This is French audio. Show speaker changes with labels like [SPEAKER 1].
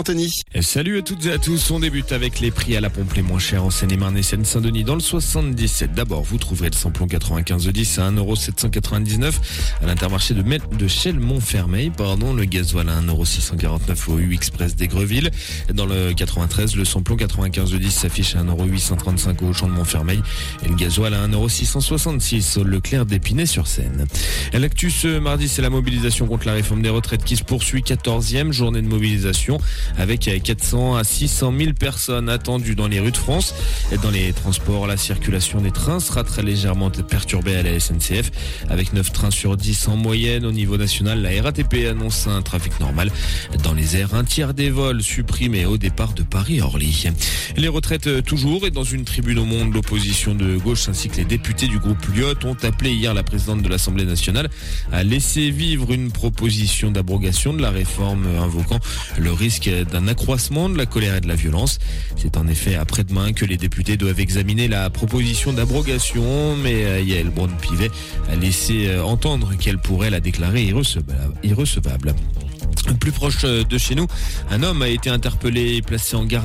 [SPEAKER 1] Anthony.
[SPEAKER 2] Salut à toutes et à tous, on débute avec les prix à la pompe les moins chers en Seine-et-Marne et Seine-Saint-Denis dans le 77. D'abord, vous trouverez le samplon 95 de 10 à 1,799€ à l'intermarché de, de Chelles-Montfermeil, pardon, le gasoil à 1,649€ au U Express d'Aigreville. Dans le 93, le samplon 95 de 10 s'affiche à 1,835€ au champ de Montfermeil et le gasoil à 1,666€ au Leclerc d'Épinay-sur-Seine. L'actu ce mardi, c'est la mobilisation contre la réforme des retraites qui se poursuit, 14e journée de mobilisation avec 400 à 600 000 personnes attendues dans les rues de France. Et dans les transports, la circulation des trains sera très légèrement perturbée à la SNCF, avec 9 trains sur 10 en moyenne. Au niveau national, la RATP annonce un trafic normal. Dans les airs, un tiers des vols supprimés au départ de Paris-Orly. Les retraites euh, toujours et dans une tribune au monde, l'opposition de gauche ainsi que les députés du groupe Lyot ont appelé hier la présidente de l'Assemblée nationale à laisser vivre une proposition d'abrogation de la réforme invoquant le risque d'un accroissement de la colère et de la violence. C'est en effet après-demain que les députés doivent examiner la proposition d'abrogation, mais euh, Yael Braun-Pivet a laissé euh, entendre qu'elle pourrait la déclarer irrecevable. Plus proche euh, de chez nous, un homme a été interpellé et placé en garde